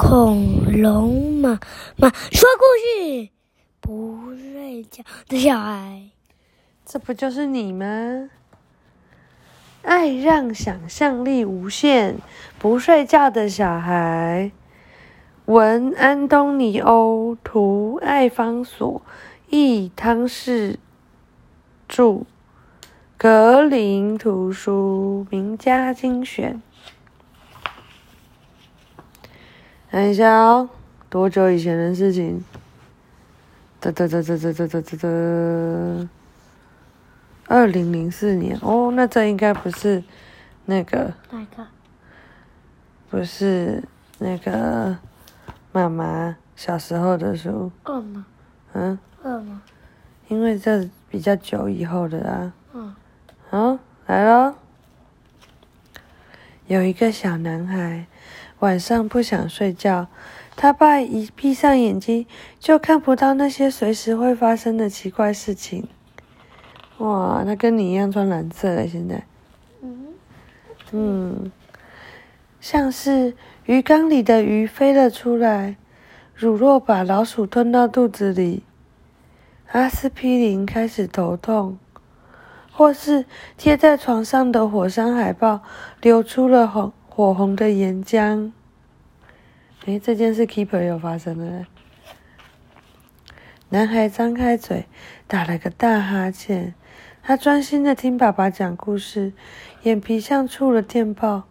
恐龙妈妈说故事，不睡觉的小孩。这不就是你吗？爱让想象力无限，不睡觉的小孩。文：安东尼欧，图：艾方索，译：汤氏，著。格林图书名家精选。看一下哦，多久以前的事情？哒哒哒哒哒哒哒哒哒。二零零四年哦，那这应该不是那个，哪个？不是那个妈妈小时候的书。饿吗？嗯，饿吗？因为这比较久以后的啊。嗯。好，来喽。有一个小男孩，晚上不想睡觉，他爸一闭上眼睛就看不到那些随时会发生的奇怪事情。哇，他跟你一样穿蓝色了，现在。嗯。嗯，像是鱼缸里的鱼飞了出来，乳酪把老鼠吞到肚子里，阿司匹林开始头痛。或是贴在床上的火山海报流出了红火红的岩浆。诶，这件事 Keeper 有发生了。男孩张开嘴，打了个大哈欠。他专心的听爸爸讲故事，眼皮像触了电报，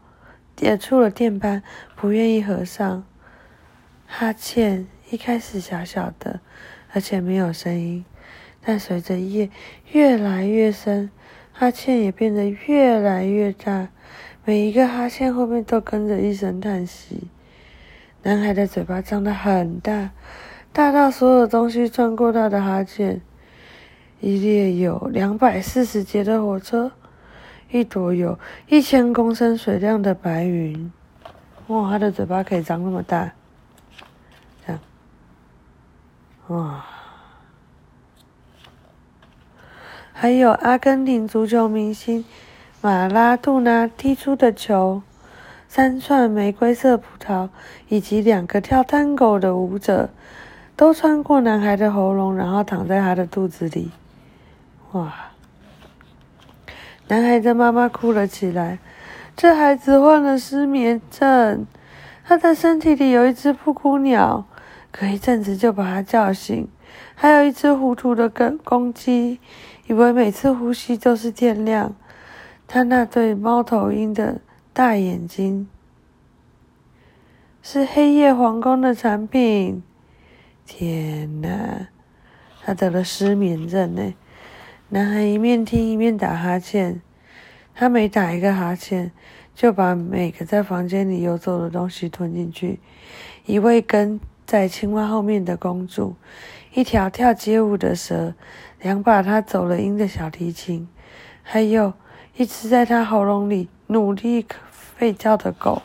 也触了电般，不愿意合上。哈欠一开始小小的，而且没有声音，但随着夜越来越深。哈欠也变得越来越大，每一个哈欠后面都跟着一声叹息。男孩的嘴巴张得很大，大到所有东西穿过他的哈欠。一列有两百四十节的火车，一朵有一千公升水量的白云。哇，他的嘴巴可以张那么大，这样，哇。还有阿根廷足球明星马拉杜纳踢出的球，三串玫瑰色葡萄，以及两个跳探戈的舞者，都穿过男孩的喉咙，然后躺在他的肚子里。哇！男孩的妈妈哭了起来。这孩子患了失眠症，他的身体里有一只布谷鸟，隔一阵子就把他叫醒，还有一只糊涂的公公鸡。以为每次呼吸都是天亮，他那对猫头鹰的大眼睛是黑夜皇宫的产品。天哪，他得了失眠症呢！男孩一面听一面打哈欠，他每打一个哈欠，就把每个在房间里游走的东西吞进去。一位跟在青蛙后面的公主，一条跳街舞的蛇。两把他走了音的小提琴，还有一只在他喉咙里努力吠叫的狗。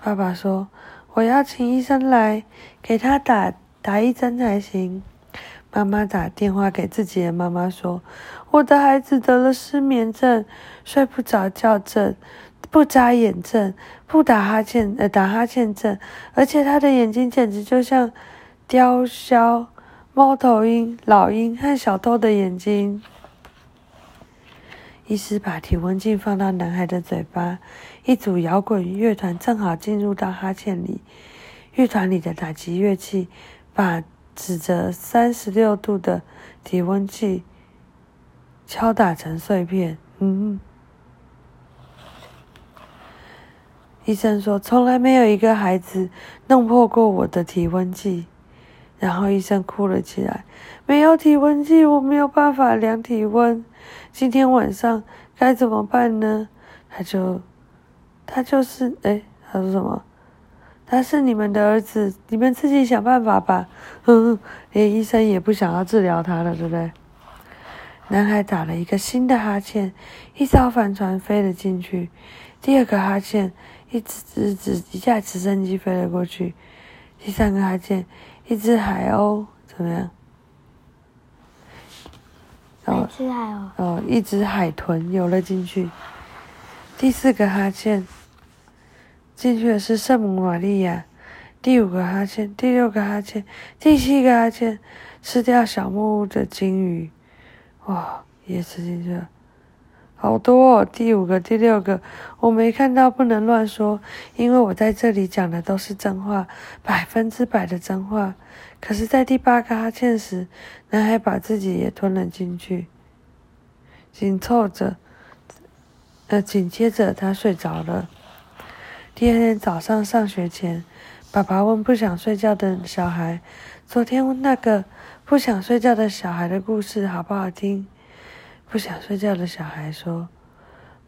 爸爸说：“我要请医生来给他打打一针才行。”妈妈打电话给自己的妈妈说：“我的孩子得了失眠症、睡不着觉症、不眨眼症、不打哈欠呃打哈欠症，而且他的眼睛简直就像雕削。”猫头鹰、老鹰和小偷的眼睛。医师把体温计放到男孩的嘴巴，一组摇滚乐团正好进入到哈欠里。乐团里的打击乐器把指着三十六度的体温计敲打成碎片。嗯，医生说，从来没有一个孩子弄破过我的体温计。然后医生哭了起来，没有体温计，我没有办法量体温。今天晚上该怎么办呢？他就，他就是，哎，他说什么？他是你们的儿子，你们自己想办法吧。哼，连医生也不想要治疗他了，对不对？男孩打了一个新的哈欠，一艘帆船飞了进去。第二个哈欠，一只只一架直升机飞了过去。第三个哈欠。一只海鸥怎么样？一只海鸥。哦，一只海豚游了进去。第四个哈欠，进去的是圣母玛利亚。第五个哈欠，第六个哈欠，第七个哈欠，吃掉小木屋的金鱼，哇，也吃进去了，好多哦！第五个、第六个，我没看到，不能乱说，因为我在这里讲的都是真话，百分之百的真话。可是，在第八个哈欠时，男孩把自己也吞了进去，紧凑着，呃，紧接着他睡着了。第二天早上上学前。爸爸问不想睡觉的小孩：“昨天问那个不想睡觉的小孩的故事好不好听？”不想睡觉的小孩说：“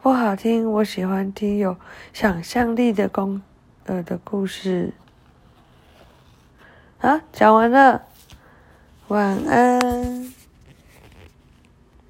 不好听，我喜欢听有想象力的公呃的故事。”啊，讲完了，晚安。